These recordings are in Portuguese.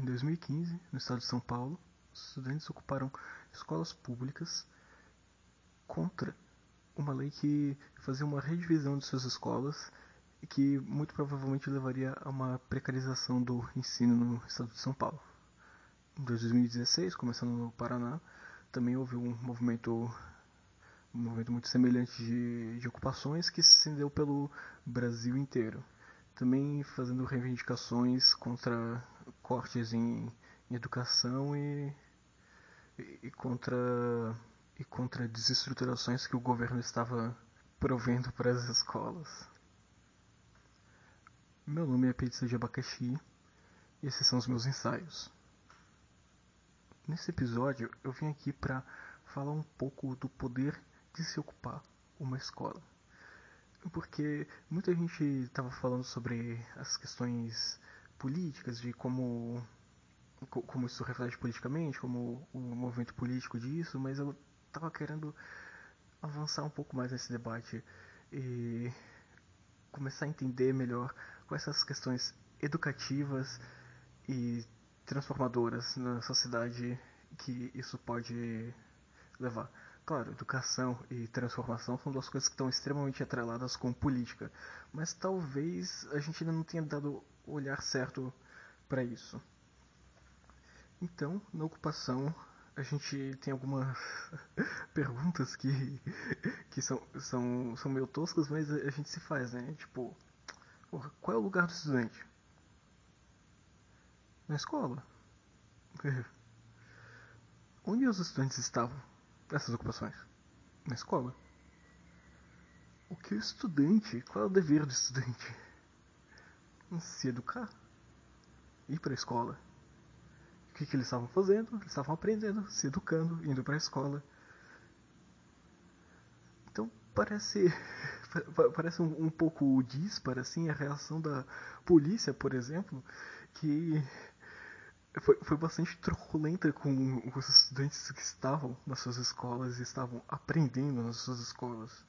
Em 2015, no estado de São Paulo, os estudantes ocuparam escolas públicas contra uma lei que fazia uma redivisão de suas escolas e que muito provavelmente levaria a uma precarização do ensino no estado de São Paulo. Em 2016, começando no Paraná, também houve um movimento um movimento muito semelhante de, de ocupações que se estendeu pelo Brasil inteiro. Também fazendo reivindicações contra cortes em, em educação e, e, e contra e contra desestruturações que o governo estava provendo para as escolas. Meu nome é Pizza de Abacaxi e esses são os meus ensaios. Nesse episódio eu vim aqui para falar um pouco do poder de se ocupar uma escola. Porque muita gente estava falando sobre as questões políticas, de como, como isso reflete politicamente, como o movimento político disso, mas eu estava querendo avançar um pouco mais nesse debate e começar a entender melhor quais essas questões educativas e transformadoras na sociedade que isso pode levar. Claro, educação e transformação são duas coisas que estão extremamente atreladas com política, mas talvez a gente ainda não tenha dado olhar certo para isso. Então, na ocupação, a gente tem algumas perguntas que, que são, são, são meio toscas, mas a gente se faz, né? Tipo, qual é o lugar do estudante? Na escola. Onde os estudantes estavam nessas ocupações? Na escola. O que o estudante, qual é o dever do estudante? Se educar. Ir para a escola que, que eles estavam fazendo? Eles estavam aprendendo, se educando, indo para a escola. Então parece parece um, um pouco dispara assim a reação da polícia, por exemplo, que foi, foi bastante truculenta com os estudantes que estavam nas suas escolas e estavam aprendendo nas suas escolas.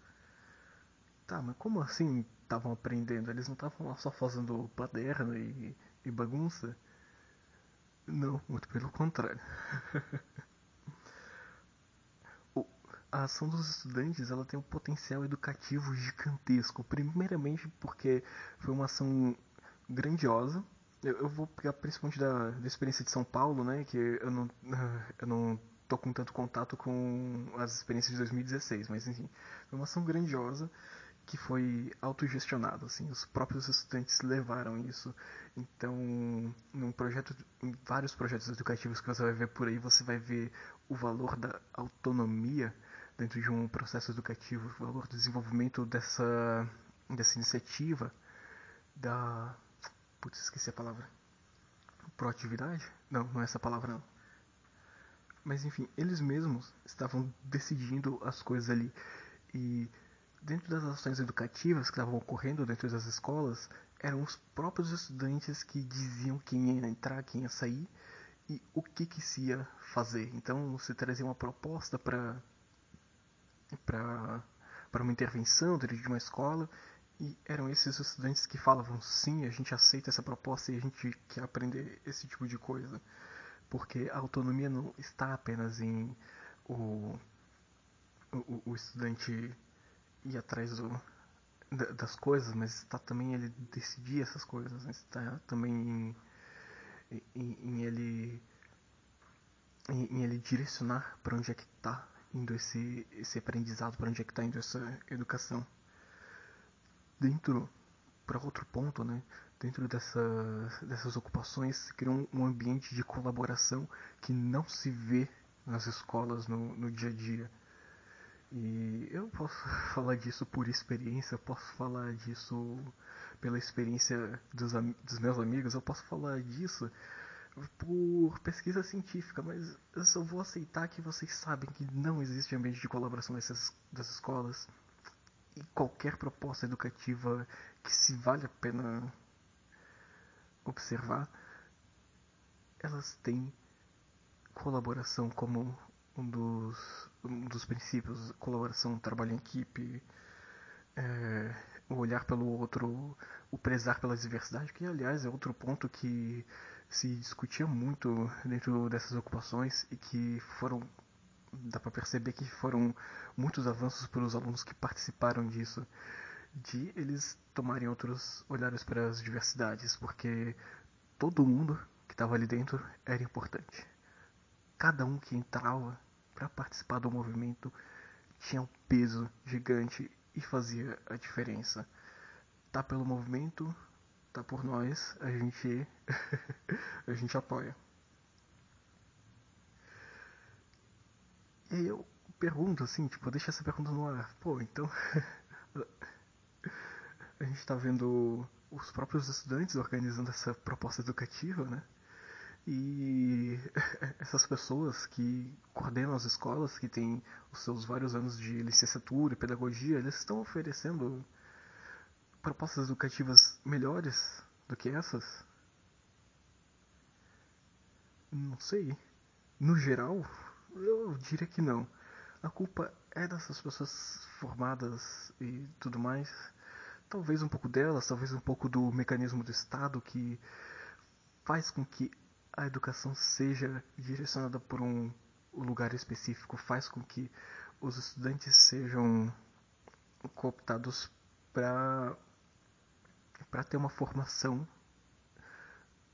Tá, mas como assim estavam aprendendo? Eles não estavam lá só fazendo baderna e, e bagunça? Não, muito pelo contrário. a ação dos estudantes ela tem um potencial educativo gigantesco. Primeiramente porque foi uma ação grandiosa. Eu, eu vou pegar principalmente da, da, experiência de São Paulo, né, que eu não, eu não tô com tanto contato com as experiências de 2016, mas enfim, foi uma ação grandiosa que foi autogestionado, assim, os próprios estudantes levaram isso. Então, num projeto, em vários projetos educativos que você vai ver por aí, você vai ver o valor da autonomia dentro de um processo educativo, o valor do desenvolvimento dessa dessa iniciativa da putz, esqueci a palavra. Proatividade? Não, não é essa palavra não. Mas enfim, eles mesmos estavam decidindo as coisas ali e dentro das ações educativas que estavam ocorrendo dentro das escolas, eram os próprios estudantes que diziam quem ia entrar, quem ia sair e o que, que se ia fazer. Então você trazia uma proposta para para uma intervenção dentro de uma escola e eram esses estudantes que falavam sim, a gente aceita essa proposta e a gente quer aprender esse tipo de coisa. Porque a autonomia não está apenas em o, o, o estudante ir atrás do, das coisas, mas está também ele decidir essas coisas, está também em, em, em ele em, em, ele direcionar para onde é que está indo esse, esse aprendizado, para onde é que está indo essa educação. Dentro, para outro ponto, né? dentro dessa, dessas ocupações se cria um, um ambiente de colaboração que não se vê nas escolas no, no dia a dia e eu posso falar disso por experiência, eu posso falar disso pela experiência dos, dos meus amigos, eu posso falar disso por pesquisa científica, mas eu só vou aceitar que vocês sabem que não existe ambiente de colaboração nessas das escolas. E qualquer proposta educativa que se vale a pena observar, elas têm colaboração como um dos, dos princípios, colaboração, trabalho em equipe, é, o olhar pelo outro, o prezar pela diversidade, que aliás é outro ponto que se discutia muito dentro dessas ocupações e que foram dá para perceber que foram muitos avanços para os alunos que participaram disso de eles tomarem outros olhares para as diversidades porque todo mundo que estava ali dentro era importante. Cada um que entrava para participar do movimento tinha um peso gigante e fazia a diferença tá pelo movimento tá por nós, a gente a gente apoia. E eu pergunto assim, tipo, deixa essa pergunta no ar. Pô, então a gente tá vendo os próprios estudantes organizando essa proposta educativa, né? E essas pessoas que coordenam as escolas, que têm os seus vários anos de licenciatura e pedagogia, eles estão oferecendo propostas educativas melhores do que essas? Não sei. No geral, eu diria que não. A culpa é dessas pessoas formadas e tudo mais. Talvez um pouco delas, talvez um pouco do mecanismo do Estado que faz com que a educação seja direcionada por um lugar específico, faz com que os estudantes sejam cooptados para para ter uma formação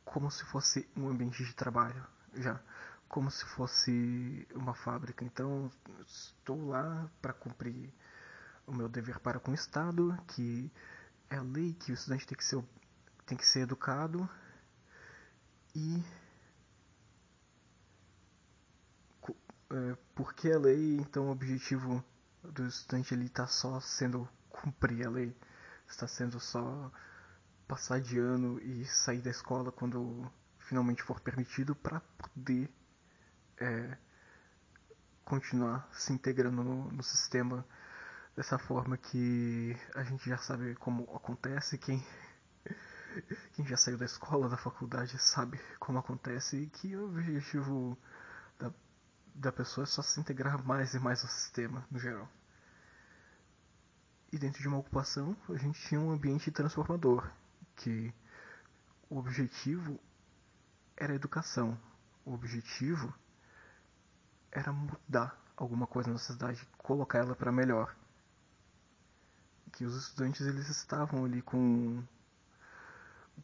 como se fosse um ambiente de trabalho já como se fosse uma fábrica. Então estou lá para cumprir o meu dever para com o estado que é a lei que o estudante tem que ser tem que ser educado e é, porque a lei então o objetivo do estudante ele está só sendo cumprir a lei. Está sendo só passar de ano e sair da escola quando finalmente for permitido para poder é, continuar se integrando no, no, sistema dessa forma que a gente já sabe como acontece. Quem quem já saiu da escola da faculdade sabe como acontece e que o objetivo da, da pessoa é só se integrar mais e mais ao sistema no geral e dentro de uma ocupação a gente tinha um ambiente transformador que o objetivo era a educação. O objetivo era mudar alguma coisa na sociedade, colocar ela para melhor. Que os estudantes eles estavam ali com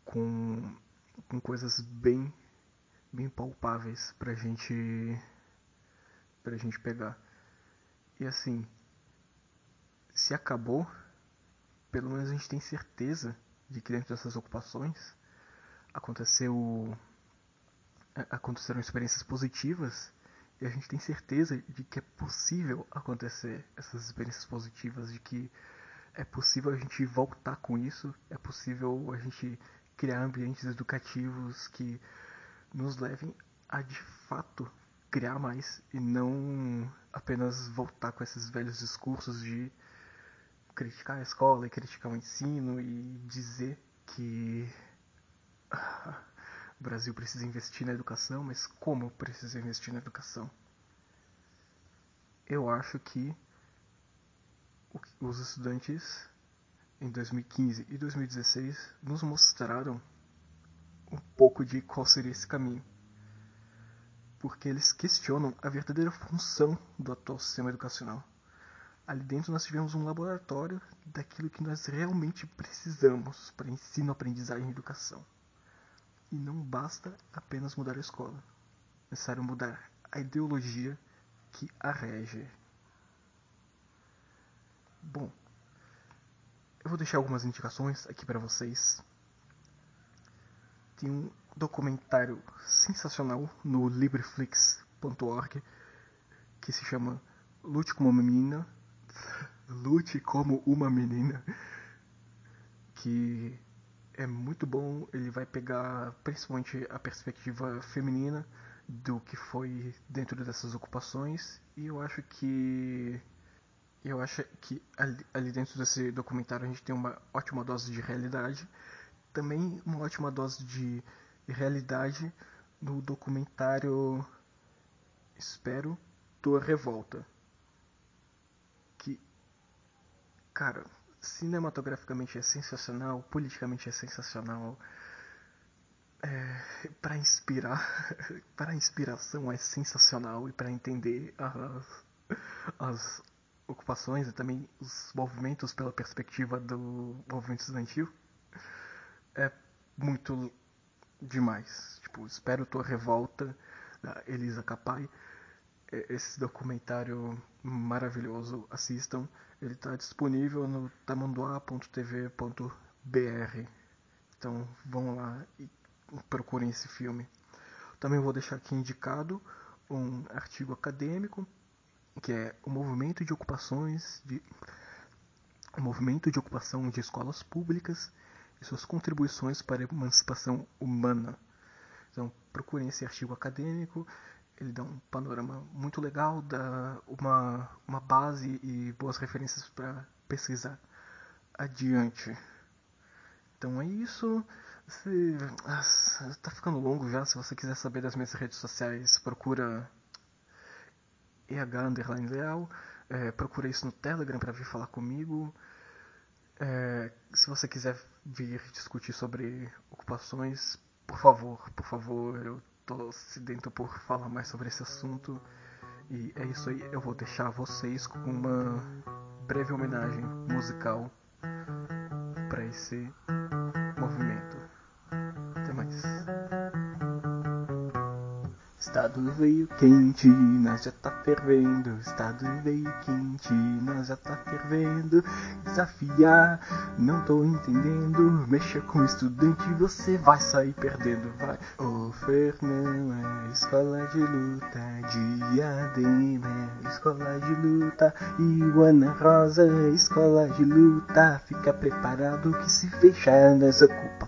com, com coisas bem bem palpáveis pra gente pra gente pegar. E assim, se acabou, pelo menos a gente tem certeza de que dentro dessas ocupações aconteceu é, aconteceram experiências positivas e a gente tem certeza de que é possível acontecer essas experiências positivas, de que é possível a gente voltar com isso, é possível a gente criar ambientes educativos que nos levem a de fato criar mais e não apenas voltar com esses velhos discursos de criticar a escola e criticar o ensino e dizer que o Brasil precisa investir na educação, mas como precisa investir na educação? Eu acho que os estudantes em 2015 e 2016 nos mostraram um pouco de qual seria esse caminho. Porque eles questionam a verdadeira função do atual sistema educacional. Ali dentro nós tivemos um laboratório daquilo que nós realmente precisamos para ensino, aprendizagem e educação. E não basta apenas mudar a escola. É necessário mudar a ideologia que a rege. Bom, eu vou deixar algumas indicações aqui para vocês. Tem um documentário sensacional no libreflix.org que se chama Lute como uma menina Lute como uma menina. Que é muito bom. Ele vai pegar principalmente a perspectiva feminina do que foi dentro dessas ocupações. E eu acho que. Eu acho que ali, ali dentro desse documentário a gente tem uma ótima dose de realidade. Também uma ótima dose de realidade no documentário Espero Tua Revolta cara, cinematograficamente é sensacional, politicamente é sensacional. é, para inspirar, para inspiração é sensacional e para entender as, as ocupações e também os movimentos pela perspectiva do movimento estudantil é muito demais. Tipo, espero tua revolta da Elisa Capai. Esse documentário maravilhoso, assistam. Ele está disponível no tamanduá.tv.br. Então vão lá e procurem esse filme. Também vou deixar aqui indicado um artigo acadêmico que é o movimento de ocupações de o movimento de ocupação de escolas públicas suas contribuições para a emancipação humana. Então, procurem esse artigo acadêmico, ele dá um panorama muito legal, dá uma, uma base e boas referências para pesquisar adiante. Então é isso. Se, ah, tá ficando longo já, se você quiser saber das minhas redes sociais, procura EH leal. É, procura isso no Telegram para vir falar comigo. É, se você quiser vir discutir sobre ocupações, por favor, por favor, eu tô sedento por falar mais sobre esse assunto. E é isso aí, eu vou deixar vocês com uma breve homenagem musical para esse Estado veio quente, nós já tá fervendo. Estado veio quente, nós já tá fervendo. Desafiar, não tô entendendo. Mexa com estudante, você vai sair perdendo. Vai. O Fernão é escola de luta, Diadema é escola de luta. E o Ana Rosa é escola de luta. Fica preparado que se fechar nós ocupa